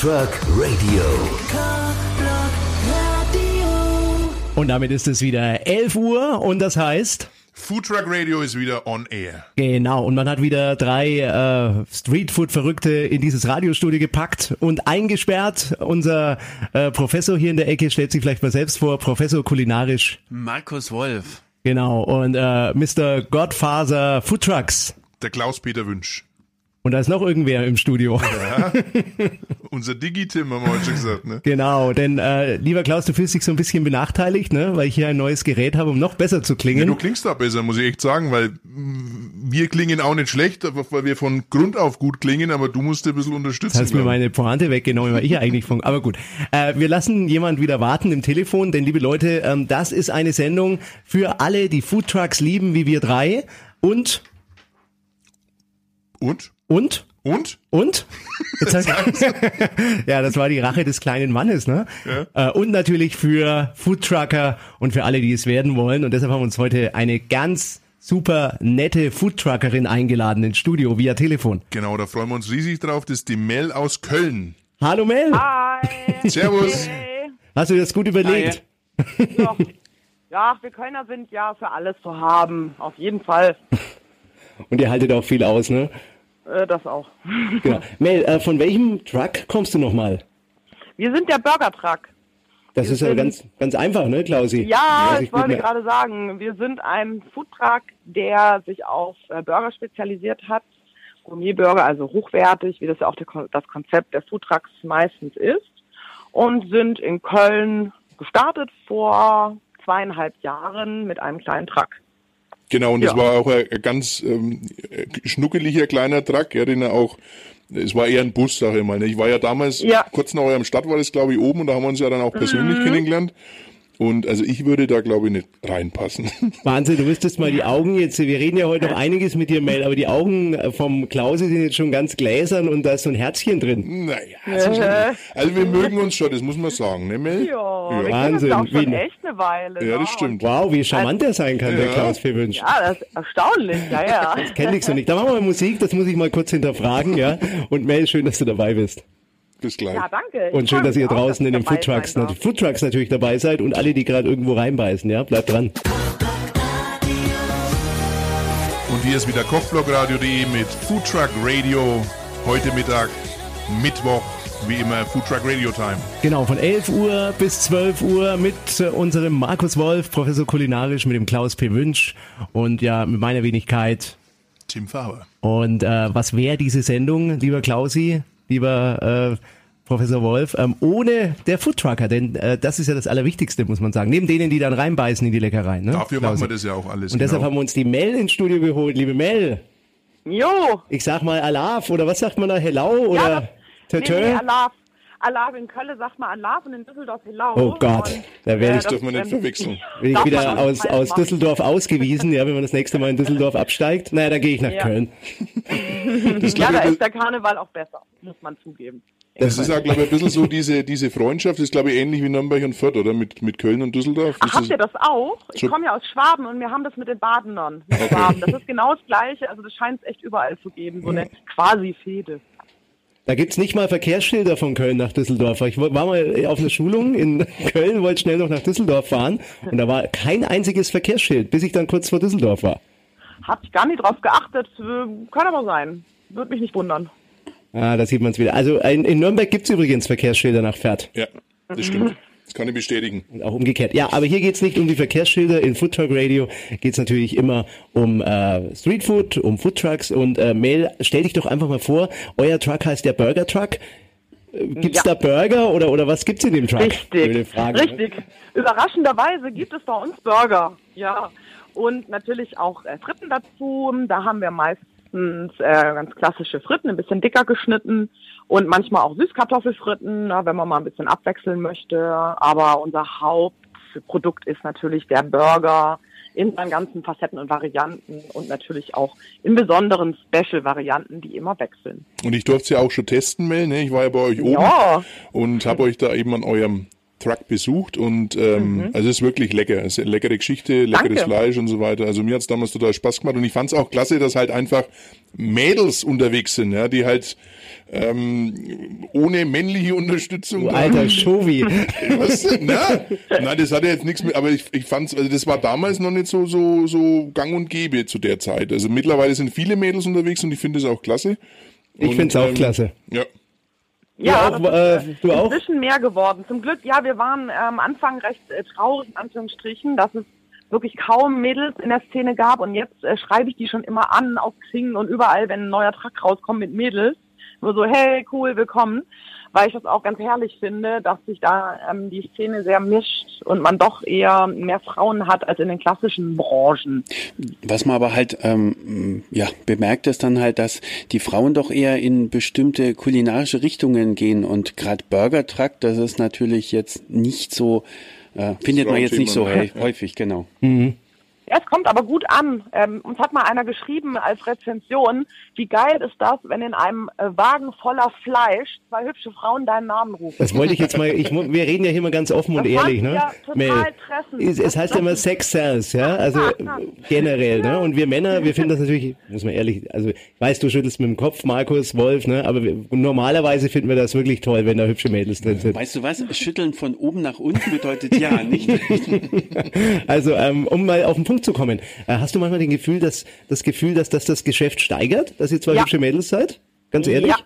Truck Radio. Und damit ist es wieder 11 Uhr und das heißt... Food Truck Radio ist wieder on air. Genau, und man hat wieder drei äh, Streetfood-Verrückte in dieses Radiostudio gepackt und eingesperrt. Unser äh, Professor hier in der Ecke stellt sich vielleicht mal selbst vor, Professor kulinarisch. Markus Wolf. Genau, und äh, Mr. Godfather Food Trucks. Der Klaus-Peter Wünsch. Und da ist noch irgendwer im Studio. Ja. Unser Digi-Tim haben wir heute schon gesagt, ne? Genau, denn äh, lieber Klaus, du fühlst dich so ein bisschen benachteiligt, ne? weil ich hier ein neues Gerät habe, um noch besser zu klingen. Ja, du klingst da besser, muss ich echt sagen, weil wir klingen auch nicht schlecht, weil wir von Grund auf gut klingen, aber du musst ein bisschen unterstützen. Das hast mir meine Pointe weggenommen, weil ich ja eigentlich von. Aber gut, äh, wir lassen jemand wieder warten im Telefon, denn liebe Leute, ähm, das ist eine Sendung für alle, die Foodtrucks lieben, wie wir drei. Und und? Und? Und? Und? ja, das war die Rache des kleinen Mannes, ne? Ja. Äh, und natürlich für Foodtrucker und für alle, die es werden wollen. Und deshalb haben wir uns heute eine ganz super nette Foodtruckerin eingeladen ins Studio via Telefon. Genau, da freuen wir uns riesig drauf. Das ist die Mel aus Köln. Hallo Mel. Hi. Servus. Hey. Hast du das gut überlegt? Ja. ja, wir Kölner sind ja für alles zu haben. Auf jeden Fall. Und ihr haltet auch viel aus, ne? Äh, das auch. Genau. Mel, äh, von welchem Truck kommst du nochmal? Wir sind der Burger Truck. Das Wir ist ja ganz, ganz einfach, ne, Klausi? Ja, ich wollte mehr. gerade sagen, wir sind ein Foodtruck, der sich auf äh, Burger spezialisiert hat. Gourmetburger, also hochwertig, wie das ja auch das Konzept der Foodtrucks meistens ist. Und sind in Köln gestartet vor zweieinhalb Jahren mit einem kleinen Truck. Genau, und Ja. war auch ein, ganz ähm, schnuckeliger kleiner Truck, ja, den er auch, es war eher ein Bus, sag ich mal. Ne? Ich war ja damals, Ja. kurz nach eurem Stadt war das, glaube ich, oben und da haben wir uns ja dann auch persönlich kennengelernt. Und also ich würde da, glaube ich, nicht reinpassen. Wahnsinn, du müsstest mal die Augen jetzt, wir reden ja heute noch einiges mit dir, Mel, aber die Augen vom Klausi sind jetzt schon ganz gläsern und da ist so ein Herzchen drin. naja, also, also wir mögen uns schon, das muss man sagen, ne, Mel? Ja, wir Wahnsinn, ja auch schon wie- echt eine Weile. Ja, ne? das stimmt. Wow, wie charmant der sein kann, der Ja. Klaus Fewünsch. Ja, das ist erstaunlich, ja, ja. Kenn ich so nicht. Da machen wir mal Musik, das muss ich mal kurz hinterfragen, ja. Und Mel, schön, dass du dabei bist. Bis gleich. Ja, danke. Und schön, dass ihr draußen in den Foodtrucks. Foodtrucks natürlich dabei seid und alle, die gerade irgendwo reinbeißen, ja. Bleibt dran. Und hier ist wieder kochblogradio.de mit Food Truck Radio. Heute Mittag, Mittwoch, wie immer, Food Truck Radio Time. Genau, von 11 Uhr bis 12 Uhr mit äh, unserem Markus Wolf, Professor kulinarisch, mit dem Klaus P. Wünsch und ja, mit meiner Wenigkeit. Tim Faber. Und äh, was wäre diese Sendung, lieber Klausi, lieber äh, Professor Wolf, ähm, ohne der Foodtrucker? Denn äh, das ist ja das Allerwichtigste, muss man sagen. Neben denen, die dann reinbeißen in die Leckereien. Ne? Dafür Klausi? machen wir das ja auch alles. Und deshalb genau. haben wir uns die Mel ins Studio geholt. Liebe Mel, Jo. ich sag mal Alaf oder was sagt man da? Hello oder Ja, Tötö? nee, nee, Alaf. Alaf in Köln sagt man Alaf und in Düsseldorf Helau. Oh Gott, Und, da werde ich- das- dürfen wir nicht ähm, verwechseln. Bin ich darf wieder aus, aus machen. Düsseldorf ausgewiesen, ja, wenn man das nächste Mal in Düsseldorf absteigt. Naja, dann gehe ich nach Ja. Köln. Das, Ja, da ich, ist der Karneval auch besser, muss man zugeben. das ist auch, glaube ich, ein bisschen so diese, diese Freundschaft, das ist, glaube ich, ähnlich wie Nürnberg und Fürth, oder? Mit, mit Köln und Düsseldorf. Ach, Ist habt ihr das auch? Ich komme ja aus Schwaben und wir haben das mit den Badenern. Mit Schwaben. Das ist genau das Gleiche. Also das scheint es echt überall zu geben. So eine quasi Fehde. Da gibt's nicht mal Verkehrsschilder von Köln nach Düsseldorf. Ich war mal auf einer Schulung in Köln, wollte schnell noch nach Düsseldorf fahren und da war kein einziges Verkehrsschild, bis ich dann kurz vor Düsseldorf war. Hab ich gar nicht drauf geachtet. Äh, Kann aber sein. Würde mich nicht wundern. Ah, da sieht man's wieder. Also in, in Nürnberg gibt's übrigens Verkehrsschilder nach Pferd. Ja, das stimmt. Das kann ich bestätigen. Und auch umgekehrt. Ja, aber hier geht's nicht um die Verkehrsschilder. In Food Truck Radio geht's natürlich immer um äh, Streetfood, um Food Trucks. Und äh, Mel, stell dich doch einfach mal vor, euer Truck heißt der Burger Truck. Äh, Gibt's Ja. da Burger oder, oder was gibt's in dem Truck? Richtig, Frage, ne? richtig. Überraschenderweise gibt es bei uns Burger, ja. Und natürlich auch äh, Fritten dazu. Da haben wir meistens äh, ganz klassische Fritten, ein bisschen dicker geschnitten und manchmal auch Süßkartoffelfritten, na, wenn man mal ein bisschen abwechseln möchte. Aber unser Hauptprodukt ist natürlich der Burger in seinen ganzen Facetten und Varianten und natürlich auch in besonderen Special-Varianten, die immer wechseln. Und ich durfte es ja auch schon testen, Mel, ne? Ich war ja bei euch oben Ja. und habe euch da eben an eurem Truck besucht und ähm, mhm. also es ist wirklich lecker. Es ist eine leckere Geschichte, leckeres Danke. Fleisch und so weiter. Also mir hat's damals total Spaß gemacht und ich fand's auch klasse, dass halt einfach Mädels unterwegs sind, ja, die halt ähm, ohne männliche Unterstützung. Du alter Shovi. Was? Na? Nein, das hat ja jetzt nichts mit, aber ich, ich fand's, also das war damals noch nicht so, so, so gang und gäbe zu der Zeit. Also mittlerweile sind viele Mädels unterwegs und ich finde es auch klasse. Ich finde es auch ähm, klasse. Ja. Ja, auch, äh, du auch? Ein mehr geworden. Zum Glück, ja, wir waren äh, am Anfang recht äh, traurig, in Anführungsstrichen, dass es wirklich kaum Mädels in der Szene gab und jetzt äh, schreibe ich die schon immer an auf Xing und überall, wenn ein neuer Track rauskommt mit Mädels. Nur so, hey, cool, willkommen. Weil ich das auch ganz herrlich finde, dass sich da ähm, die Szene sehr mischt und man doch eher mehr Frauen hat als in den klassischen Branchen. Was man aber halt ähm, ja bemerkt ist dann halt, dass die Frauen doch eher in bestimmte kulinarische Richtungen gehen und gerade Burger Truck, das ist natürlich jetzt nicht so äh, findet man jetzt nicht so häufig, genau. Mhm. Ja, es kommt aber gut an. Ähm, uns hat mal einer geschrieben als Rezension, wie geil ist das, wenn in einem äh, Wagen voller Fleisch zwei hübsche Frauen deinen Namen rufen. Das wollte ich jetzt mal, ich, wir reden ja hier mal ganz offen das und ehrlich, ne? Ja Mel. Es, es heißt ja immer Sex Sells, ja, also generell, ne? Und wir Männer, wir finden das natürlich, muss man ehrlich, also ich weiß, du schüttelst mit dem Kopf, Markus, Wolf, ne? Aber wir, normalerweise finden wir das wirklich toll, wenn da hübsche Mädels drin sind. Weißt du was? Schütteln von oben nach unten bedeutet ja, nicht? also, ähm, um mal auf den Punkt Punkt zu kommen. Äh, hast du manchmal den Gefühl, dass das Gefühl, dass das das Geschäft steigert, dass ihr zwei ja. hübsche Mädels seid? Ganz ehrlich? Ja,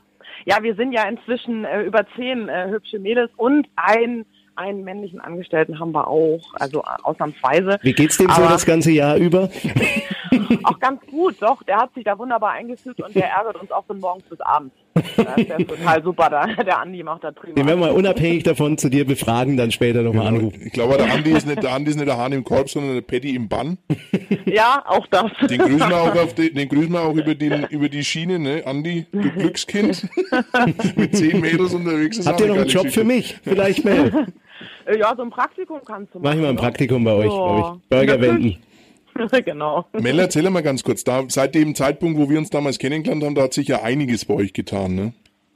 ja wir sind ja inzwischen äh, über zehn äh, hübsche Mädels und ein einen männlichen Angestellten haben wir auch, also äh, ausnahmsweise. Wie geht's dem Aber so das ganze Jahr über? auch ganz gut, doch. Der hat sich da wunderbar eingefügt und der ärgert uns auch von morgens bis abends. Das ist total super, da. der Andi macht da prima. Den werden wir unabhängig davon zu dir befragen, dann später nochmal genau. anrufen. Ich glaube, der Andi ist nicht der Andi ist nicht der Hahn im Korb, sondern der Patty im Bann. Ja, auch das. Den grüßen wir auch, auf die, den grüßen wir auch über, den, über die Schiene, ne? Andi, du Glückskind. Mit zehn Mädels unterwegs. Habt ihr noch einen Job für mich? Vielleicht mehr. Ja, so ein Praktikum kannst du machen. Mach ich mal ein Praktikum bei euch, bei euch. Burger wenden. genau. Mel, erzähl mal ganz kurz, da, seit dem Zeitpunkt, wo wir uns damals kennengelernt haben, da hat sich ja einiges bei euch getan, ne?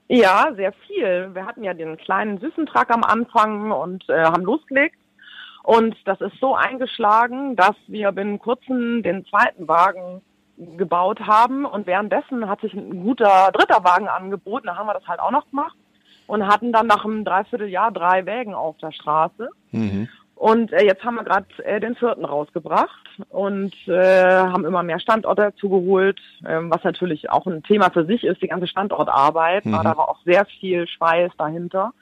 Ja, sehr viel. Wir hatten ja den kleinen süßen Truck am Anfang und äh, haben losgelegt. Und das ist so eingeschlagen, dass wir binnen kurzem den zweiten Wagen gebaut haben. Und währenddessen hat sich ein guter dritter Wagen angeboten. Da haben wir das halt auch noch gemacht und hatten dann nach einem Dreivierteljahr drei Wägen auf der Straße. Mhm. Und äh, jetzt haben wir gerade äh, den vierten rausgebracht und äh, haben immer mehr Standorte dazugeholt, äh, was natürlich auch ein Thema für sich ist, die ganze Standortarbeit. Mhm. Da war auch sehr viel Schweiß dahinter.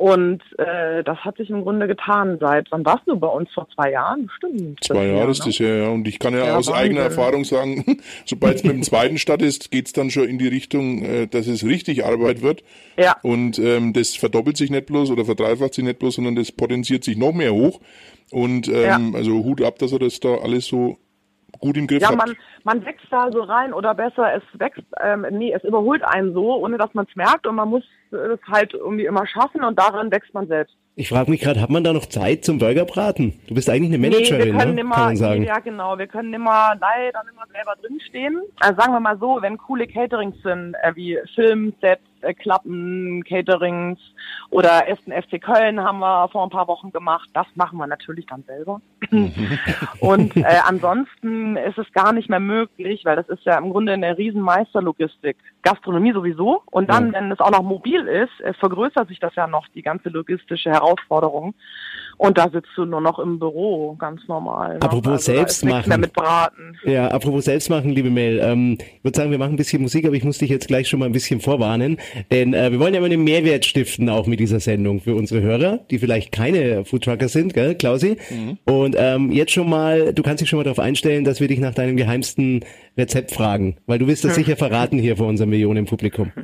Und äh, das hat sich im Grunde getan seit, wann warst du bei uns? Vor zwei Jahren? Bestimmt. Zwei Jahre ist ne? das ja, ja. Und ich kann ja, ja aus eigener Erfahrung sagen, sobald es mit dem zweiten Stadt ist, geht's dann schon in die Richtung, äh, dass es richtig Arbeit wird. Ja. Und ähm, das verdoppelt sich nicht bloß oder verdreifacht sich nicht bloß, sondern das potenziert sich noch mehr hoch. Und ähm, ja. also Hut ab, dass er das da alles so gut im Griff ja, hat. Man, man wächst da so rein oder besser, es wächst, ähm, nee, es überholt einen so, ohne dass man es merkt und man muss es halt irgendwie immer schaffen und daran wächst man selbst. Ich frage mich gerade, hat man da noch Zeit zum Burgerbraten? Du bist eigentlich eine Managerin, nee, wir können ne? Nimmer, kann man sagen. Ja, genau. Wir können immer leider immer selber drinstehen. Also sagen wir mal so, wenn coole Caterings sind, äh, wie Filmsets, äh, Klappen, Caterings oder Essen FC Köln haben wir vor ein paar Wochen gemacht. Das machen wir natürlich dann selber. und äh, ansonsten ist es gar nicht mehr möglich, weil das ist ja im Grunde eine Riesenmeisterlogistik. Gastronomie sowieso. Und dann, ja. wenn es auch noch mobil ist, vergrößert sich das ja noch, die ganze logistische Herausforderung. Und da sitzt du nur noch im Büro, ganz normal. Ne? Apropos also, selbst machen. mit Braten. Ja, apropos selbst machen, liebe Mel. Ähm, ich würde sagen, wir machen ein bisschen Musik, aber ich muss dich jetzt gleich schon mal ein bisschen vorwarnen. Denn äh, wir wollen ja immer einen Mehrwert stiften, auch mit dieser Sendung für unsere Hörer, die vielleicht keine Foodtrucker sind, gell, Klausi? Mhm. Und ähm, jetzt schon mal, du kannst dich schon mal darauf einstellen, dass wir dich nach deinem geheimsten Rezept fragen, weil du wirst das sicher verraten hier vor unserem Millionen Publikum.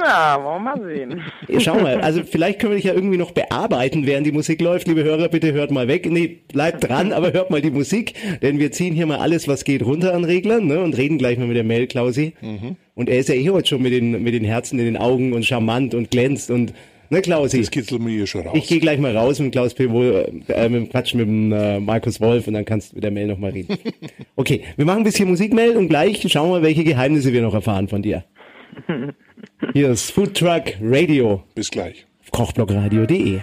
Na, wollen wir mal sehen. Schau mal, also vielleicht können wir dich ja irgendwie noch bearbeiten, während die Musik läuft. Liebe Hörer, bitte hört mal weg. Nee, bleibt dran, aber hört mal die Musik, denn wir ziehen hier mal alles, was geht, runter an Reglern ne, und reden gleich mal mit der Mel Klausi. Mhm. Und er ist ja eh heute schon mit den, mit den Herzen in den Augen und charmant und glänzt und Ne, Klausi? Das kitzelt mir hier schon raus. Ich gehe gleich mal raus mit Klaus P. äh, mit dem Quatsch mit dem äh, Markus Wolf und dann kannst du mit der Mel noch mal reden. okay, wir machen ein bisschen Musik, Mel, und gleich schauen wir, welche Geheimnisse wir noch erfahren von dir. Hier ist Food Truck Radio. Bis gleich. Kochblogradio.de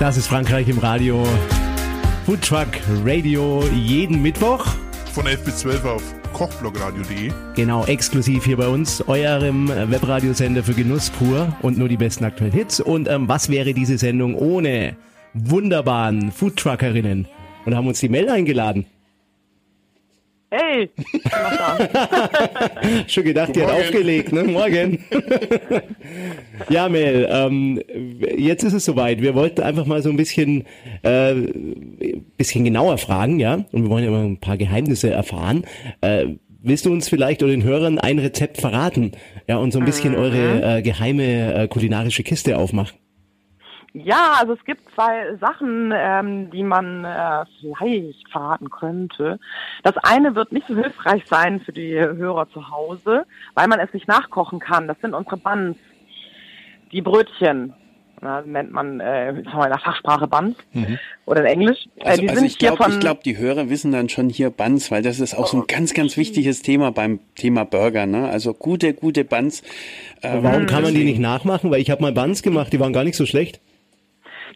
Das ist Frankreich im Radio. Food Truck Radio jeden Mittwoch. Von 11 bis 12 auf kochblogradio.de. Genau, exklusiv hier bei uns, eurem Webradiosender für Genuss pur und nur die besten aktuellen Hits. Und ähm, was wäre diese Sendung ohne wunderbaren Foodtruckerinnen? Und haben uns die Mel eingeladen. Hey! Schon gedacht, die hat aufgelegt, ne? Morgen. ja, Mel, ähm, jetzt ist es soweit. Wir wollten einfach mal so ein bisschen, äh, bisschen genauer fragen, ja? Und wir wollen ja mal ein paar Geheimnisse erfahren. Äh, willst du uns vielleicht oder den Hörern ein Rezept verraten? Ja, und so ein bisschen mhm. eure äh, geheime äh, kulinarische Kiste aufmachen? Ja, also es gibt zwei Sachen, ähm, die man äh, vielleicht verraten könnte. Das eine wird nicht so hilfreich sein für die Hörer zu Hause, weil man es nicht nachkochen kann. Das sind unsere Buns, die Brötchen. Na, nennt man äh, in der Fachsprache Buns mhm. oder in Englisch. Äh, also, also ich glaube, glaub, die Hörer wissen dann schon hier Buns, weil das ist auch so ein ganz, ganz wichtiges Thema beim Thema Burger. Ne? Also gute, gute Buns. Ähm, Warum kann man die nicht nachmachen? Weil ich habe mal Buns gemacht, die waren gar nicht so schlecht.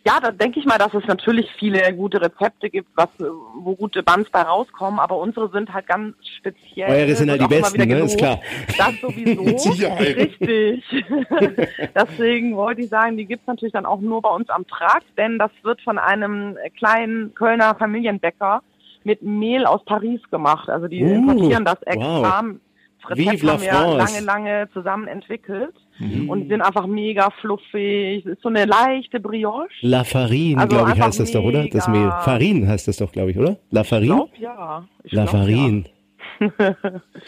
Ja, da denke ich mal, dass es natürlich viele gute Rezepte gibt, was, wo gute Buns bei rauskommen, aber unsere sind halt ganz speziell. Eure sind halt die besten, ne? Ist klar. Das sowieso. Richtig. Deswegen wollte ich sagen, die gibt's natürlich dann auch nur bei uns am Trakt, denn das wird von einem kleinen Kölner Familienbäcker mit Mehl aus Paris gemacht. Also die uh, importieren das extra. Wow. Rezept haben wir lange, lange zusammen entwickelt mhm. und sind einfach mega fluffig. Es ist so eine leichte Brioche. La Farine, also glaube ich, heißt das doch, oder? Das Mehl. Farine heißt das doch, glaube ich, oder? La Farine? Ich glaub, ja. Ich La glaub, Farine.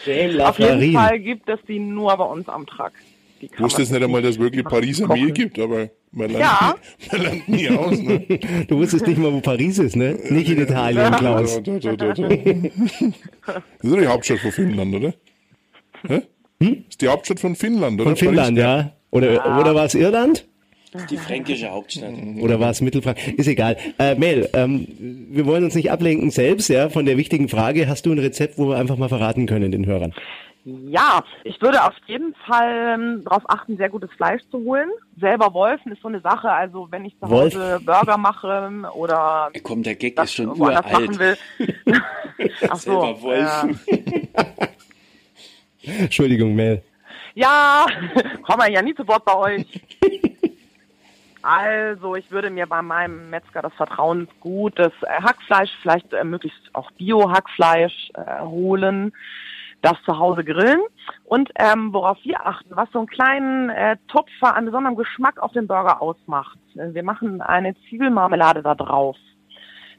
Ja. Auf jeden Fall gibt es die nur bei uns am Truck. Ich wusste jetzt nicht einmal, dass es wirklich Pariser Mehl gibt, aber man lernt, ja. nie, man lernt nie aus. Ne? Du wusstest nicht mal, wo Paris ist, ne? Nicht in Italien, Klaus. das ist die Hauptstadt von Finnland, oder? Hä? Hm? Ist die Hauptstadt von Finnland, oder? Von Finnland, ja. Oder, ah. oder war es Irland? Die fränkische Hauptstadt. Oder war es Mittelfranken? Ist egal. Äh, Mel, ähm, wir wollen uns nicht ablenken selbst, ja, von der wichtigen Frage. Hast du ein Rezept, wo wir einfach mal verraten können den Hörern? Ja, ich würde auf jeden Fall ähm, darauf achten, sehr gutes Fleisch zu holen. Selber Wolfen ist so eine Sache. Also wenn ich zu Hause Wolf. Burger mache oder komm, der Gag ist schon uralt. Machen will. Ach so, Selber Wolfen. Ja. Entschuldigung, Mel. Ja, komm mal ja nie zu Wort bei euch. Also, ich würde mir bei meinem Metzger das Vertrauensgut des äh, Hackfleisch, vielleicht äh, möglichst auch Bio-Hackfleisch äh, holen, das zu Hause grillen. Und ähm, worauf wir achten, was so einen kleinen äh, Tupfer an besonderem Geschmack auf den Burger ausmacht. Wir machen eine Zwiebelmarmelade da drauf.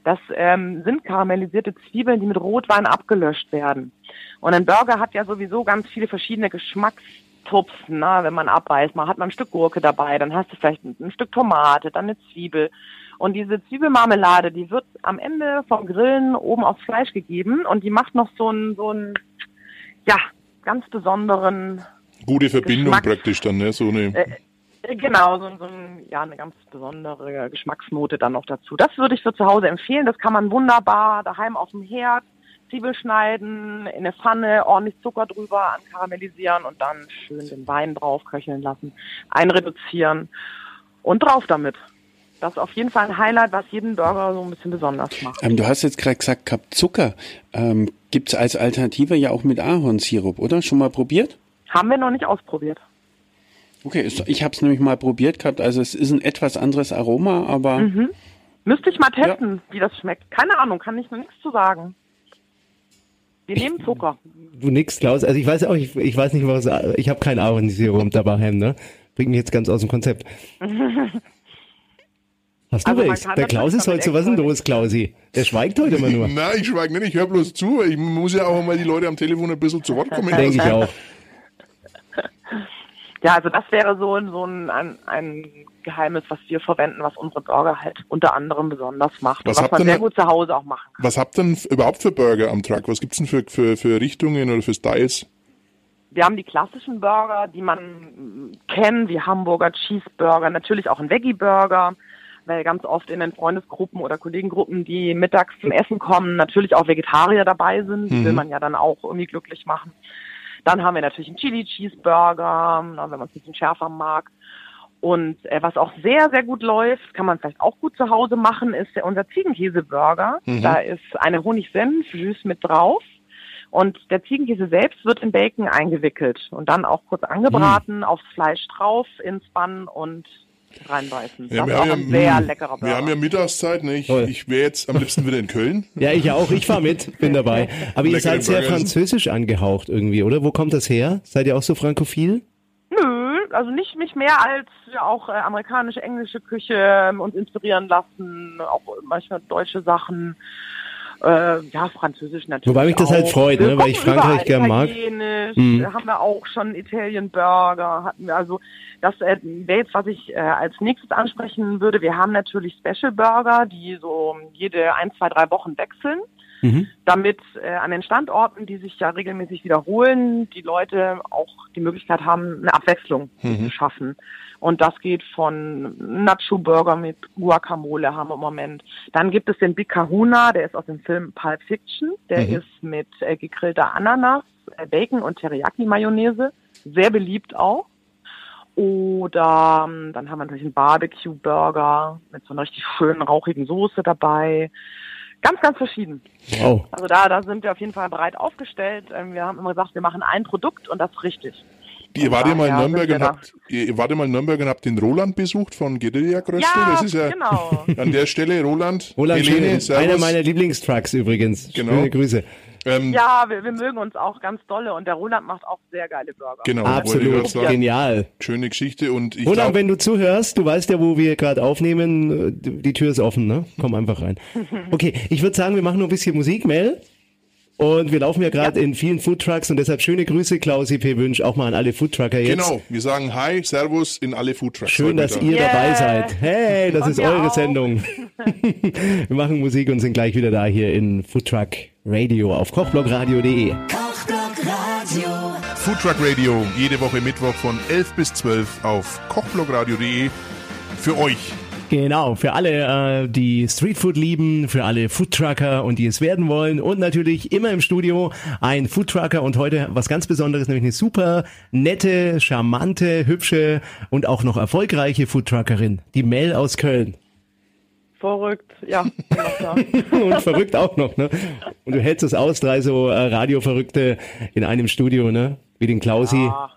Das ähm, sind karamellisierte Zwiebeln, die mit Rotwein abgelöscht werden. Und ein Burger hat ja sowieso ganz viele verschiedene Geschmackstupfen, ne? wenn man abbeißt. Man hat mal ein Stück Gurke dabei, dann hast du vielleicht ein, ein Stück Tomate, dann eine Zwiebel. Und diese Zwiebelmarmelade, die wird am Ende vom Grillen oben aufs Fleisch gegeben und die macht noch so einen, so einen, ja, ganz besonderen. Gute Verbindung Geschmack. praktisch dann, ne? So eine. Äh, Genau, so, so ein, ja, eine ganz besondere Geschmacksnote dann noch dazu. Das würde ich für zu Hause empfehlen. Das kann man wunderbar daheim auf dem Herd, Zwiebel schneiden, in eine Pfanne, ordentlich Zucker drüber ankaramellisieren und dann schön den Wein drauf köcheln lassen, einreduzieren und drauf damit. Das ist auf jeden Fall ein Highlight, was jeden Burger so ein bisschen besonders macht. Ähm, du hast jetzt gerade gesagt, gehabt Zucker. Ähm, Gibt es als Alternative ja auch mit Ahornsirup, oder? Schon mal probiert? Haben wir noch nicht ausprobiert. Okay, ich habe es nämlich mal probiert gehabt. Also es ist ein etwas anderes Aroma, aber... Mhm. Müsste ich mal testen, ja. wie das schmeckt. Keine Ahnung, kann ich noch nichts zu sagen. Wir nehmen Zucker. Du nix, Klaus. Also ich weiß auch, ich, ich weiß nicht, was, ich habe kein Ahornsirup dabei, ne? Bringt mich jetzt ganz aus dem Konzept. Hast du also recht. Der Klaus ist heute so, was ist denn los, Klausi? Der schweigt heute immer nur. Nein, ich schweige nicht, ich höre bloß zu. Ich muss ja auch mal die Leute am Telefon ein bisschen zu Wort kommen. Denke ich auch. Ja, also das wäre so, so ein, ein, ein Geheimnis, was wir verwenden, was unsere Burger halt unter anderem besonders macht. Was, was man sehr gut zu Hause auch machen kann. Was habt ihr denn überhaupt für Burger am Truck? Was gibt's denn für, für, für Richtungen oder für Styles? Wir haben die klassischen Burger, die man kennt, wie Hamburger Cheeseburger, natürlich auch ein Veggie-Burger, weil ganz oft in den Freundesgruppen oder Kollegengruppen, die mittags zum Essen kommen, natürlich auch Vegetarier dabei sind. Die mhm. will man ja dann auch irgendwie glücklich machen. Dann haben wir natürlich einen Chili Cheeseburger, wenn man es ein bisschen schärfer mag. Und äh, was auch sehr, sehr gut läuft, kann man vielleicht auch gut zu Hause machen, ist der, unser Ziegenkäse-Burger. Mhm. Da ist eine Honigsenf-Süß mit drauf. Und der Ziegenkäse selbst wird in Bacon eingewickelt und dann auch kurz angebraten, mhm. aufs Fleisch drauf, ins Bann und reinbeißen. Ja, das ist auch ein sehr leckerer Burger. Wir haben ja Mittagszeit, ne? Ich, ich wäre jetzt am liebsten wieder in Köln. Ja, ich auch. Ich fahre mit, bin dabei. Aber ihr seid sehr französisch angehaucht irgendwie, oder? Wo kommt das her? Seid ihr auch so frankophil? Nö, also nicht, nicht mehr als ja auch äh, amerikanische, englische Küche ähm, uns inspirieren lassen, auch manchmal deutsche Sachen. Äh, ja, Französisch natürlich. Wobei mich das halt freut, ne, weil ich Frankreich gern mag. Mhm. Haben wir auch schon Italien Burger, hatten wir also das äh, wäre jetzt, was ich äh, als nächstes ansprechen würde. Wir haben natürlich Special Burger, die so jede ein, zwei, drei Wochen wechseln. Mhm. damit äh, an den Standorten, die sich ja regelmäßig wiederholen, die Leute auch die Möglichkeit haben, eine Abwechslung mhm. zu schaffen. Und das geht von Nacho Burger mit Guacamole haben wir im Moment. Dann gibt es den Big Kahuna, der ist aus dem Film Pulp Fiction. Der mhm. ist mit äh, gegrillter Ananas, äh, Bacon und Teriyaki Mayonnaise. Sehr beliebt auch. Oder ähm, dann haben wir natürlich einen Barbecue-Burger mit so einer richtig schönen rauchigen Soße dabei. Ganz, ganz verschieden. Wow. Also da, da sind wir auf jeden Fall breit aufgestellt. Ähm, wir haben immer gesagt, wir machen ein Produkt und das richtig. Ihr wart ja mal in Nürnberg und habt, ihr wart mal in Nürnberg und habt den Roland besucht von Guerilla Kröstel. Ja, das ist ja genau. an der Stelle Roland. Roland Helene, einer meiner Lieblingstrucks übrigens. Genau. Schöne Grüße. Ähm, ja, wir, wir, mögen uns auch ganz dolle und der Roland macht auch sehr geile Burger. Genau, absolut sagen, genial. Schöne Geschichte und ich Roland, glaub, wenn du zuhörst, du weißt ja, wo wir gerade aufnehmen, die Tür ist offen, ne? Komm einfach rein. Okay, ich würde sagen, wir machen noch ein bisschen Musik, Mel. Und wir laufen ja gerade ja. in vielen Foodtrucks und deshalb schöne Grüße, Klausi P. Wünsch, auch mal an alle Foodtrucker jetzt. Genau, wir sagen Hi, Servus in alle Foodtrucks. Schön, dass ihr yeah. dabei seid. Hey, das und ist eure auch. Sendung. wir machen Musik und sind gleich wieder da hier in Foodtruck Radio auf kochblogradio.de. Kochblog Radio. Foodtruck Radio, jede Woche Mittwoch von 11 bis 12 auf kochblogradio.de. Für euch Genau, für alle, äh, die Streetfood lieben, für alle Foodtrucker und die es werden wollen und natürlich immer im Studio ein Foodtrucker und heute was ganz Besonderes, nämlich eine super nette, charmante, hübsche und auch noch erfolgreiche Foodtruckerin, die Mel aus Köln. Verrückt, ja. und verrückt auch noch, ne? Und du hältst es aus, drei so äh, Radioverrückte in einem Studio, ne? Wie den Klausi. Ja.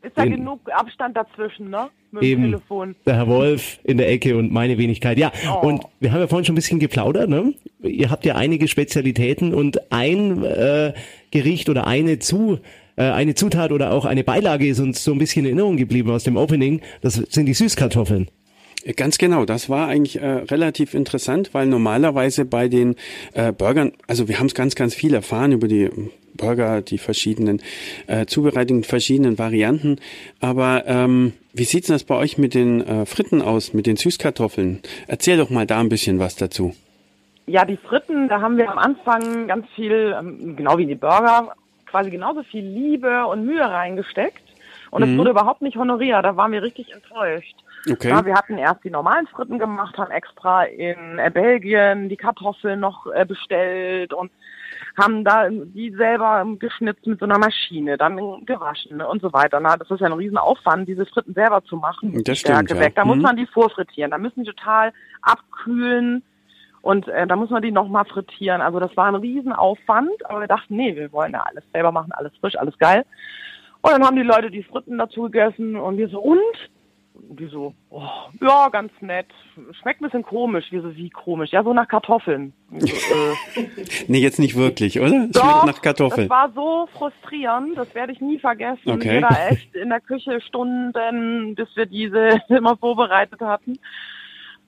Ist da genug Abstand dazwischen, ne? Mit eben, dem Telefon. Der Herr Wolf in der Ecke und meine Wenigkeit. Ja, oh. und wir haben ja vorhin schon ein bisschen geplaudert, ne? Ihr habt ja einige Spezialitäten und ein äh, Gericht oder eine zu äh, eine Zutat oder auch eine Beilage ist uns so ein bisschen in Erinnerung geblieben aus dem Opening. Das sind die Süßkartoffeln. Ganz genau, das war eigentlich äh, relativ interessant, weil normalerweise bei den äh, Burgern, also wir haben es ganz, ganz viel erfahren über die Burger, die verschiedenen äh, Zubereitungen, verschiedenen Varianten. Aber ähm, wie sieht's denn das bei euch mit den äh, Fritten aus, mit den Süßkartoffeln? Erzähl doch mal da ein bisschen was dazu. Ja, die Fritten, da haben wir am Anfang ganz viel, ähm, genau wie die Burger, quasi genauso viel Liebe und Mühe reingesteckt. Und es mhm. wurde überhaupt nicht honoriert. Da waren wir richtig enttäuscht. Okay. Ja, wir hatten erst die normalen Fritten gemacht, haben extra in äh, Belgien die Kartoffeln noch äh, bestellt und haben da die selber geschnitzt mit so einer Maschine, dann gewaschen und so weiter. Na, das ist ja ein Riesenaufwand, diese Fritten selber zu machen. Das stimmt, ja. Da mhm. muss man die vorfrittieren. Da müssen die total abkühlen und äh, da muss man die nochmal frittieren. Also das war ein Riesenaufwand, aber wir dachten, nee, wir wollen ja alles selber machen, alles frisch, alles geil. Und dann haben die Leute die Fritten dazu gegessen und wir so, und? Und die so, oh, ja, ganz nett. Schmeckt ein bisschen komisch. Wie so, wie komisch? Ja, so nach Kartoffeln. So, äh. nee, jetzt nicht wirklich, oder? Doch, Schmeckt nach Kartoffeln. Das war so frustrierend, das werde ich nie vergessen. Okay. Wir da echt in der Küche Stunden, bis wir diese immer vorbereitet hatten.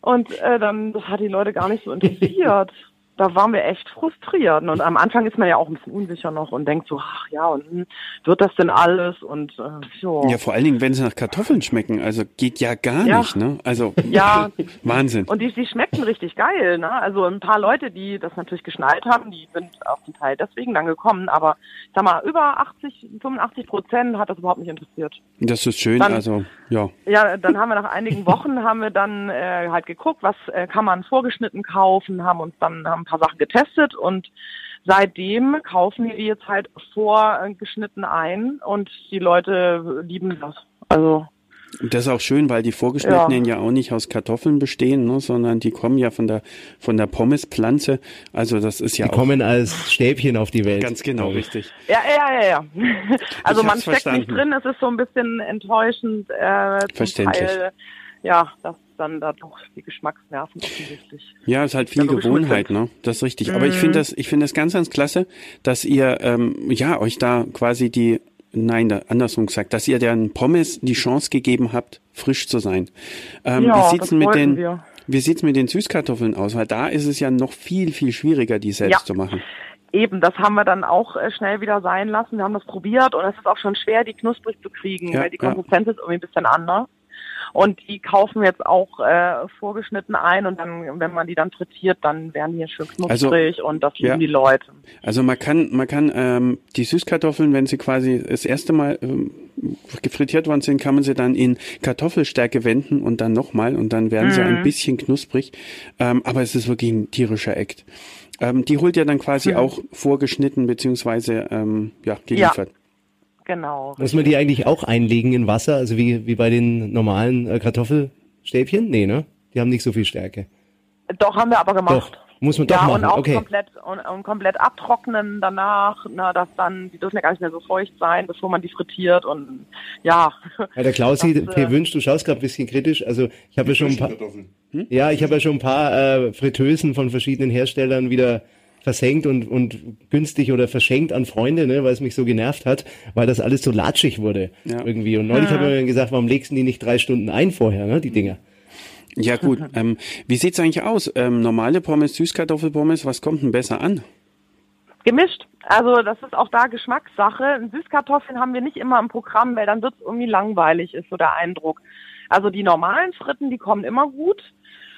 Und äh, dann, das hat die Leute gar nicht so interessiert da waren wir echt frustriert. Und am Anfang ist man ja auch ein bisschen unsicher noch und denkt so, ach ja, und hm, wird das denn alles? Und äh, so. Ja, vor allen Dingen, wenn sie nach Kartoffeln schmecken, also geht ja gar ja. nicht, ne? Also ja, Wahnsinn. Und die, die schmecken richtig geil, ne? Also ein paar Leute, die das natürlich geschnallt haben, die sind auf den Teil deswegen dann gekommen, aber ich sag mal, über 80, 85 Prozent hat das überhaupt nicht interessiert. Das ist schön, dann, also ja. Ja, dann haben wir nach einigen Wochen haben wir dann äh, halt geguckt, was äh, kann man vorgeschnitten kaufen, haben uns dann haben ein paar Sachen getestet und seitdem kaufen wir die jetzt halt vorgeschnitten ein und die Leute lieben das. Also Das ist auch schön, weil die vorgeschnittenen ja, ja auch nicht aus Kartoffeln bestehen, ne, sondern die kommen ja von der von der Pommespflanze. Also das ist ja die auch kommen als Stäbchen auf die Welt. Ganz genau, richtig. Ja, ja, ja, ja. Also ich man steckt verstanden. nicht drin. Es ist so ein bisschen enttäuschend. Äh, Verständlich. Teil, ja, das dann da doch die Geschmacksnerven offensichtlich. Ja, ist halt viel Gewohnheit, ne? Das ist richtig. Mhm. Aber ich finde mhm. das, ich finde das ganz, ganz klasse, dass ihr ähm, ja euch da quasi die Nein, da, andersrum gesagt, dass ihr den Pommes die Chance gegeben habt, frisch zu sein. Ähm, ja, wie sieht's denn mit den, wir. wie sieht's mit den Süßkartoffeln aus? Weil da ist es ja noch viel, viel schwieriger, die selbst ja. zu machen. Eben, das haben wir dann auch äh, schnell wieder sein lassen. Wir haben das probiert und es ist auch schon schwer, die knusprig zu kriegen, ja, weil die Konsistenz ist irgendwie ein bisschen anders. Und die kaufen jetzt auch äh, vorgeschnitten ein und dann, wenn man die dann frittiert, dann werden die hier schön knusprig also, und das lieben ja. die Leute. Also man kann, man kann ähm, die Süßkartoffeln, wenn sie quasi das erste Mal ähm, gefrittiert worden sind, kann man sie dann in Kartoffelstärke wenden und dann nochmal und dann werden mhm. sie ein mhm. bisschen knusprig. Ähm, aber es ist wirklich ein tierischer Act. Ähm, die holt ihr dann quasi mhm. auch vorgeschnitten beziehungsweise ähm, ja, geliefert. Ja. Genau. Muss man die eigentlich auch einlegen in Wasser, also wie, wie bei den normalen äh, Kartoffelstäbchen? Nee, ne? Die haben nicht so viel Stärke. Doch, haben wir aber gemacht. Doch. Muss man doch ja, machen. und auch okay. komplett und, und, komplett abtrocknen danach, na, dass dann, die dürfen ja gar nicht mehr so feucht sein, bevor man die frittiert und ja. Ja, der Klausi das, äh, wünscht, du schaust gerade ein bisschen kritisch. Also ich habe ja schon ein paar. Hm? Ja, ich habe ja schon ein paar äh, Fritteusen von verschiedenen Herstellern wieder versenkt und, und günstig oder verschenkt an Freunde, ne, weil es mich so genervt hat, weil das alles so latschig wurde ja. irgendwie. Und neulich ja. habe ich mir gesagt, warum legst du die nicht drei Stunden ein vorher, ne, die Dinger? Ja gut, ähm, wie sieht's eigentlich aus? Ähm, normale Pommes, Süßkartoffelpommes, was kommt denn besser an? Gemischt. Also das ist auch da Geschmackssache. Süßkartoffeln haben wir nicht immer im Programm, weil dann wird's irgendwie langweilig, ist so der Eindruck. Also die normalen Fritten, die kommen immer gut.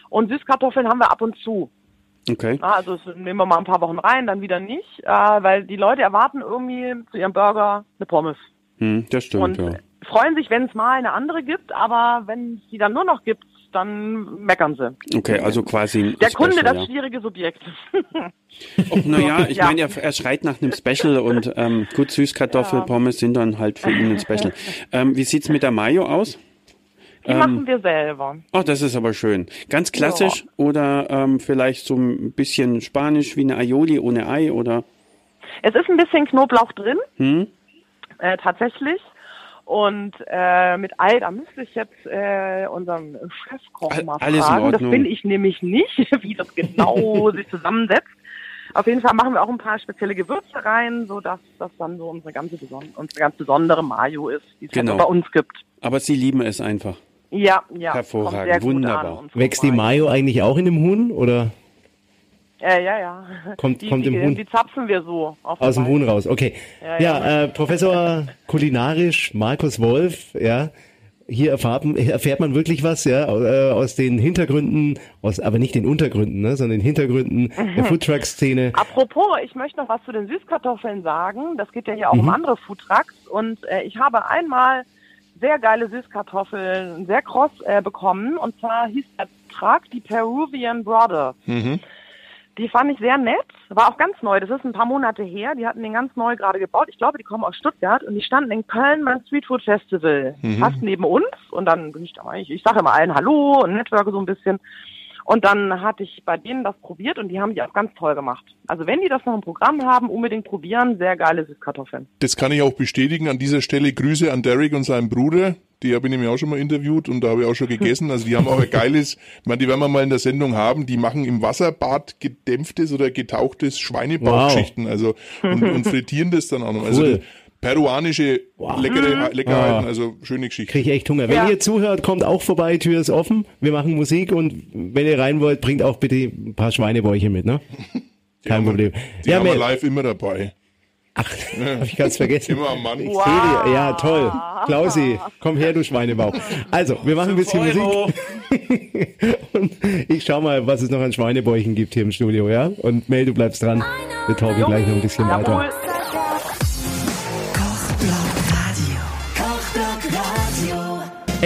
Und Süßkartoffeln haben wir ab und zu. Okay. Also nehmen wir mal ein paar Wochen rein, dann wieder nicht, äh, weil die Leute erwarten irgendwie zu ihrem Burger eine Pommes. Hm, das stimmt, und ja. freuen sich, wenn es mal eine andere gibt, aber wenn es die dann nur noch gibt, dann meckern sie. Okay, also quasi Der Kunde, Special, das ja. schwierige Subjekt. Oh, naja, ich ja. meine, er, er, schreit nach einem Special und ähm, gut, Süßkartoffelpommes ja. sind dann halt für ihn ein Special. Ähm, wie sieht's mit der Mayo aus? Die ähm, machen wir selber. Oh, das ist aber schön. Ganz klassisch ja. oder ähm, vielleicht so ein bisschen spanisch wie eine Aioli ohne Ei oder? Es ist ein bisschen Knoblauch drin. Hm? Äh, tatsächlich. Und äh, mit Ei, da müsste ich jetzt äh, unseren Chefkoch All, mal fragen. Das bin ich nämlich nicht, wie das genau sich zusammensetzt. Auf jeden Fall machen wir auch ein paar spezielle Gewürze rein, so dass das dann so unsere ganze unsere ganz besondere Mayo ist, die es halt genau. bei uns gibt. Aber Sie lieben es einfach. Ja, ja. Hervorragend, wunderbar. Wächst die Mayo eigentlich auch in dem Huhn oder? Ja, ja, ja. Kommt, die, kommt im die, Huhn. Die zapfen wir so. Aus dem Huhn raus, okay. Ja, ja, ja. Äh, Professor kulinarisch Markus Wolf, ja. Hier erfahrt, erfährt man wirklich was, ja, äh, aus den Hintergründen, aus, aber nicht den Untergründen, ne, sondern den Hintergründen der Foodtruck-Szene. Apropos, ich möchte noch was zu den Süßkartoffeln sagen. Das geht ja hier auch mhm. um andere Foodtrucks und äh, ich habe einmal sehr geile Süßkartoffeln, sehr kross äh, bekommen. Und zwar hieß der Trag die Peruvian Brother. Mhm. Die fand ich sehr nett. War auch ganz neu. Das ist ein paar Monate her. Die hatten den ganz neu gerade gebaut. Ich glaube, die kommen aus Stuttgart und die standen in Köln beim Streetfood Festival. Mhm. Fast neben uns. Und dann bin ich da mal, ich, ich sage immer allen Hallo und networke so ein bisschen. Und dann hatte ich bei denen das probiert und die haben die auch ganz toll gemacht. Also wenn die das noch im Programm haben, unbedingt probieren. Sehr geile Süßkartoffeln. Das kann ich auch bestätigen. An dieser Stelle Grüße an Derek und seinen Bruder. Die habe ich nämlich auch schon mal interviewt und da habe ich auch schon gegessen. Also die haben auch ein geiles, ich meine, die werden wir mal in der Sendung haben, die machen im Wasserbad gedämpftes oder getauchtes Schweinebauchschichten. Wow. Also und, und frittieren das dann auch noch. Also cool. Also peruanische wow. leckere, mhm. Leckerheiten, ah. also schöne Geschichte. Kriege ich echt Hunger. Wenn ja. ihr zuhört, kommt auch vorbei, Tür ist offen. Wir machen Musik und wenn ihr rein wollt, bringt auch bitte ein paar Schweinebäuche mit, ne? Kein Problem. Die ja, haben wir live immer dabei. Ach, hab ich ganz vergessen. Immer am Mann. Wow. Ja, toll. Klausi, komm her, du Schweinebauch. Also, wir machen ein bisschen Musik. und ich schau mal, was es noch an Schweinebäuchen gibt hier im Studio, ja? Und Mel, du bleibst dran. Wir talken gleich noch ein bisschen weiter.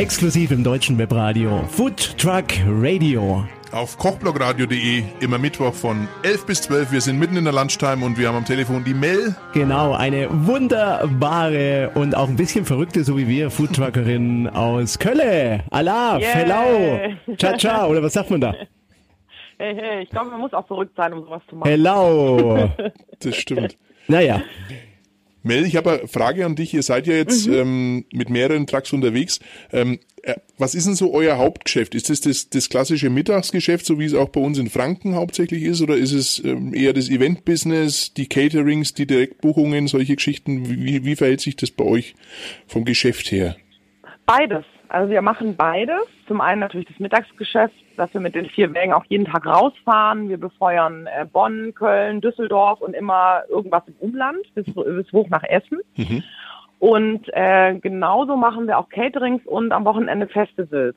Exklusiv im deutschen Webradio. Food Truck Radio. Auf kochblogradio.de, immer Mittwoch von 11 bis 12. Wir sind mitten in der Lunchtime und wir haben am Telefon die Mel. Genau, eine wunderbare und auch ein bisschen verrückte, so wie wir, Foodtruckerin aus Kölle. Allah, yeah. hello, ciao, ciao, oder was sagt man da? Hey, hey, ich glaube, man muss auch verrückt sein, um sowas zu machen. Hello. das stimmt. Naja. Mel, ich habe eine Frage an dich. Ihr seid ja jetzt mhm. ähm, mit mehreren Trucks unterwegs. Ähm, äh, was ist denn so euer Hauptgeschäft? Ist das, das das klassische Mittagsgeschäft, so wie es auch bei uns in Franken hauptsächlich ist, oder ist es ähm, eher das Event-Business, die Caterings, die Direktbuchungen, solche Geschichten? Wie, wie verhält sich das bei euch vom Geschäft her? Beides. Also wir machen beides. Zum einen natürlich das Mittagsgeschäft, dass wir mit den vier Wägen auch jeden Tag rausfahren. Wir befeuern äh, Bonn, Köln, Düsseldorf und immer irgendwas im Umland bis, bis hoch nach Essen. Mhm. Und äh, genauso machen wir auch Caterings und am Wochenende Festivals.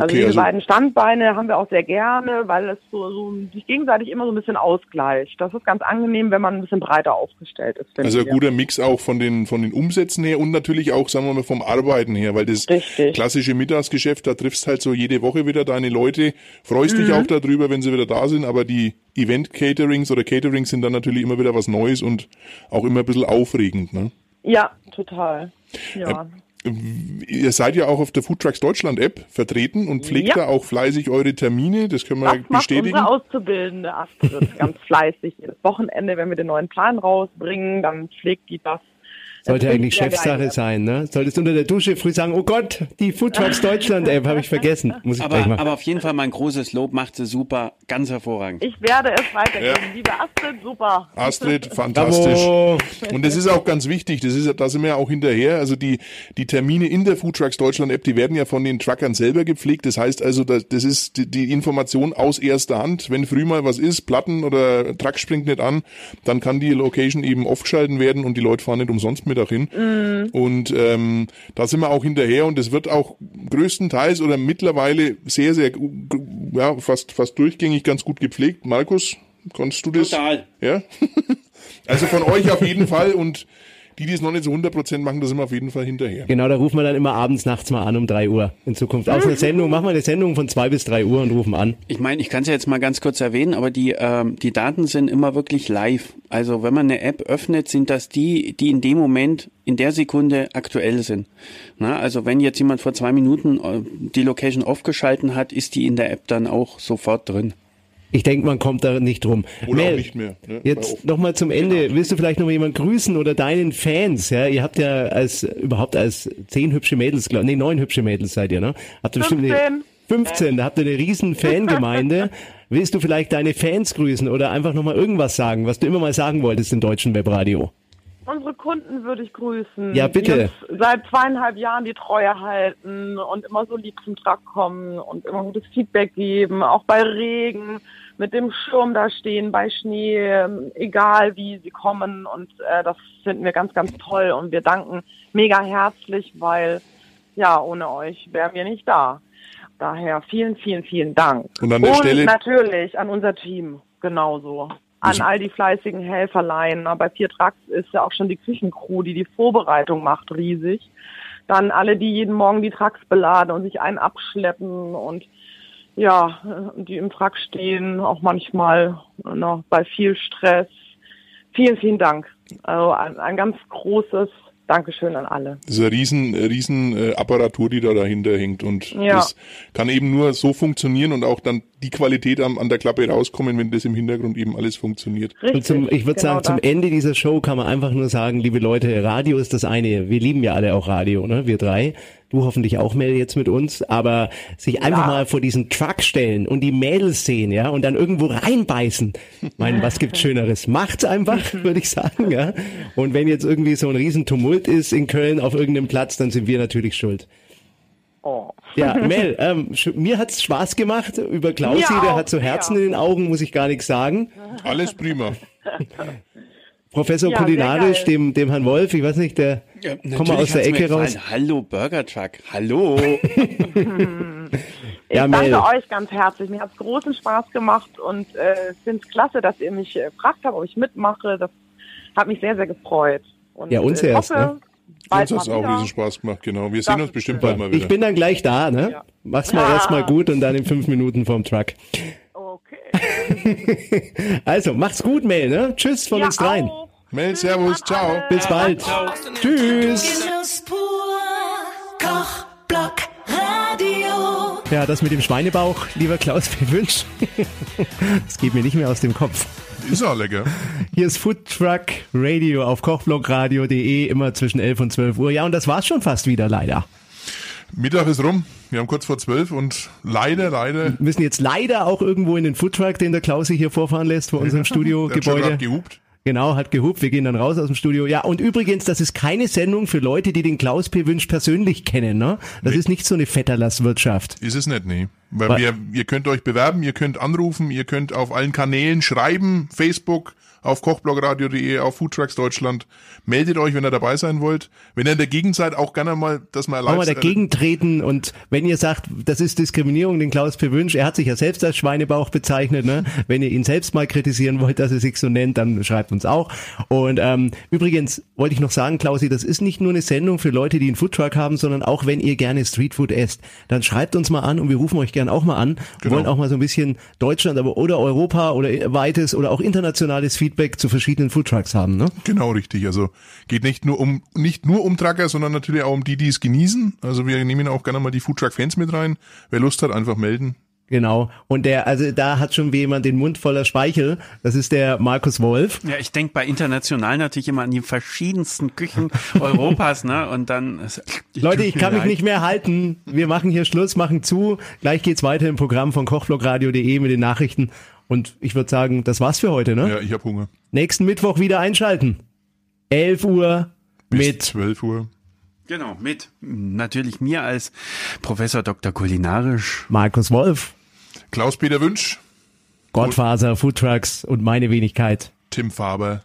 Also okay, diese also beiden Standbeine haben wir auch sehr gerne, weil es so, so sich gegenseitig immer so ein bisschen ausgleicht. Das ist ganz angenehm, wenn man ein bisschen breiter aufgestellt ist. Also ein guter Mix auch von den von den Umsätzen her und natürlich auch, sagen wir mal, vom Arbeiten her, weil das Richtig. klassische Mittagsgeschäft, da triffst halt so jede Woche wieder deine Leute, freust mhm. dich auch darüber, wenn sie wieder da sind, aber die Event-Caterings oder Caterings sind dann natürlich immer wieder was Neues und auch immer ein bisschen aufregend, ne? Ja, total. Ja. Ihr seid ja auch auf der Foodtrucks Deutschland App vertreten und pflegt ja. da auch fleißig eure Termine. Das können wir das bestätigen. Macht unsere Auszubildende Astrid ganz fleißig. Jedes Wochenende, wenn wir den neuen Plan rausbringen, dann pflegt die das sollte eigentlich Chefsache sein, ne? Solltest unter der Dusche früh sagen, oh Gott, die Food Trucks Deutschland App habe ich vergessen. Muss ich aber, gleich machen. aber auf jeden Fall mein großes Lob, macht sie super, ganz hervorragend. Ich werde es weitergeben. Ja. Liebe Astrid, super. Astrid, fantastisch. Bravo. Und das ist auch ganz wichtig, das ist, da sind wir ja auch hinterher. Also die, die Termine in der Food Trucks Deutschland App, die werden ja von den Truckern selber gepflegt. Das heißt also, das, das ist die, die Information aus erster Hand. Wenn früh mal was ist, Platten oder Truck springt nicht an, dann kann die Location eben aufgeschalten werden und die Leute fahren nicht umsonst Mittag hin. Mhm. Und ähm, da sind wir auch hinterher und es wird auch größtenteils oder mittlerweile sehr, sehr, ja, fast, fast durchgängig ganz gut gepflegt. Markus, kannst du das? Total. Ja. also von euch auf jeden Fall und die, die es noch nicht so 100% machen, da sind wir auf jeden Fall hinterher. Genau, da rufen wir dann immer abends, nachts mal an um 3 Uhr in Zukunft. Aus einer Sendung, machen wir eine Sendung von 2 bis 3 Uhr und rufen an. Ich meine, ich kann es ja jetzt mal ganz kurz erwähnen, aber die, ähm, die Daten sind immer wirklich live. Also wenn man eine App öffnet, sind das die, die in dem Moment, in der Sekunde aktuell sind. Na, also wenn jetzt jemand vor zwei Minuten äh, die Location aufgeschalten hat, ist die in der App dann auch sofort drin. Ich denke, man kommt da nicht drum. Oder Mel, auch nicht mehr. Ne? Jetzt nochmal zum Ende. Genau. Willst du vielleicht noch jemand grüßen oder deinen Fans? Ja, ihr habt ja als überhaupt als zehn hübsche Mädels, glaub, nee, neun hübsche Mädels seid ihr, ne? Habt ihr 15. bestimmt eine, 15, da habt ihr eine riesen Fangemeinde. Willst du vielleicht deine Fans grüßen oder einfach nochmal irgendwas sagen, was du immer mal sagen wolltest im deutschen Webradio? Unsere Kunden würde ich grüßen. Ja, bitte. Die seit zweieinhalb Jahren die Treue halten und immer so lieb zum Truck kommen und immer gutes Feedback geben, auch bei Regen, mit dem Schirm da stehen, bei Schnee, ähm, egal wie sie kommen. Und äh, das finden wir ganz, ganz toll. Und wir danken mega herzlich, weil ja, ohne euch wären wir nicht da. Daher vielen, vielen, vielen Dank. Und an der und Stelle natürlich an unser Team genauso an all die fleißigen Helferlein. Bei vier Trucks ist ja auch schon die Küchencrew, die die Vorbereitung macht, riesig. Dann alle, die jeden Morgen die Trucks beladen und sich einen abschleppen und ja, die im Truck stehen, auch manchmal noch bei viel Stress. Vielen, vielen Dank. Also ein, ein ganz großes Dankeschön an alle. Das ist eine riesen, riesen äh, Apparatur, die da dahinter hängt und ja. das kann eben nur so funktionieren und auch dann die Qualität an, an der Klappe rauskommen, wenn das im Hintergrund eben alles funktioniert. Richtig, zum, ich würde genau sagen, zum Ende dieser Show kann man einfach nur sagen, liebe Leute, Radio ist das eine. Wir lieben ja alle auch Radio, ne? Wir drei du hoffentlich auch Mel jetzt mit uns, aber sich einfach ja. mal vor diesen Truck stellen und die Mädels sehen, ja, und dann irgendwo reinbeißen. Ich meine, was gibt's Schöneres? Macht's einfach, würde ich sagen, ja. Und wenn jetzt irgendwie so ein Riesentumult ist in Köln auf irgendeinem Platz, dann sind wir natürlich schuld. Oh. Ja, Mel, ähm, mir hat's Spaß gemacht. Über Klausi, der hat so Herzen ja. in den Augen, muss ich gar nichts sagen. Alles prima. Professor ja, Kulinarisch, dem, dem Herrn Wolf, ich weiß nicht, der ja, kommt mal aus der Ecke raus. Hallo Burger Truck, hallo. ich ja, danke Mel. euch ganz herzlich. Mir hat es großen Spaß gemacht und äh, finde es klasse, dass ihr mich äh, fragt habt, ob ich mitmache. Das hat mich sehr, sehr gefreut. Und, ja, uns äh, erst. Hoffe, ne? bald uns hat auch riesen Spaß gemacht, genau. Wir das sehen uns bestimmt bald mal wieder. Ich bin dann gleich da, ne? Ja. Mach's mal ja. erstmal gut und dann in fünf Minuten vom Truck. Also, macht's gut, Mel, ne? Tschüss von ja, uns dreien. Auch. Mel, servus, ciao. Bis bald. Ciao. Tschüss. Ja, das mit dem Schweinebauch, lieber Klaus Wünsch, das geht mir nicht mehr aus dem Kopf. Ist auch lecker. Hier ist Food Truck Radio auf kochblogradio.de immer zwischen 11 und 12 Uhr. Ja, und das war's schon fast wieder, leider. Mittag ist rum. Wir haben kurz vor zwölf und leider, leider. Wir müssen jetzt leider auch irgendwo in den Foodtruck, den der Klaus hier vorfahren lässt vor unserem Studiogebäude. Hat gehupt. Genau, hat gehupt. Wir gehen dann raus aus dem Studio. Ja, und übrigens, das ist keine Sendung für Leute, die den Klaus P. Wünsch persönlich kennen, ne? Das nee. ist nicht so eine Vetterlasswirtschaft. Ist es nicht, nee. Weil wir, ihr könnt euch bewerben, ihr könnt anrufen, ihr könnt auf allen Kanälen schreiben, Facebook, auf kochblogradio.de, auf Foodtrucks Deutschland. Meldet euch, wenn ihr dabei sein wollt. Wenn ihr in der Gegend seid, auch gerne mal, dass wir live... Mal dagegen treten und wenn ihr sagt, das ist Diskriminierung, den Klaus Pewünsch, er hat sich ja selbst als Schweinebauch bezeichnet, ne? Wenn ihr ihn selbst mal kritisieren wollt, dass er sich so nennt, dann schreibt uns auch. Und ähm, übrigens wollte ich noch sagen, Klausi, das ist nicht nur eine Sendung für Leute, die einen Foodtruck haben, sondern auch wenn ihr gerne Streetfood esst, dann schreibt uns mal an und wir rufen euch gern auch mal an. Genau. wollen auch mal so ein bisschen Deutschland, aber oder Europa oder weites oder auch internationales Feedback Feedback zu verschiedenen Foodtrucks haben, ne? Genau, richtig. Also geht nicht nur um nicht nur um Trucker, sondern natürlich auch um die, die es genießen. Also wir nehmen auch gerne mal die Foodtruck-Fans mit rein. Wer Lust hat, einfach melden. Genau. Und der, also da hat schon jemand den Mund voller Speichel. Das ist der Markus Wolf. Ja, ich denke bei international natürlich immer an die verschiedensten Küchen Europas, ne? Und dann. Leute, ich kann mich nicht mehr halten. Wir machen hier Schluss, machen zu. Gleich geht's weiter im Programm von kochblogradio.de mit den Nachrichten. Und ich würde sagen, das war's für heute, ne? Ja, ich habe Hunger. Nächsten Mittwoch wieder einschalten. 11 Uhr Bis mit 12 Uhr. Genau, mit natürlich mir als Professor Dr. Kulinarisch. Markus Wolf. Klaus-Peter Wünsch. Gottfaser, Foodtrucks und meine Wenigkeit. Tim Faber.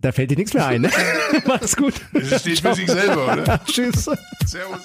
Da fällt dir nichts mehr ein, ne? Mach's gut. Das steht für sich selber, oder? Tschüss. Servus.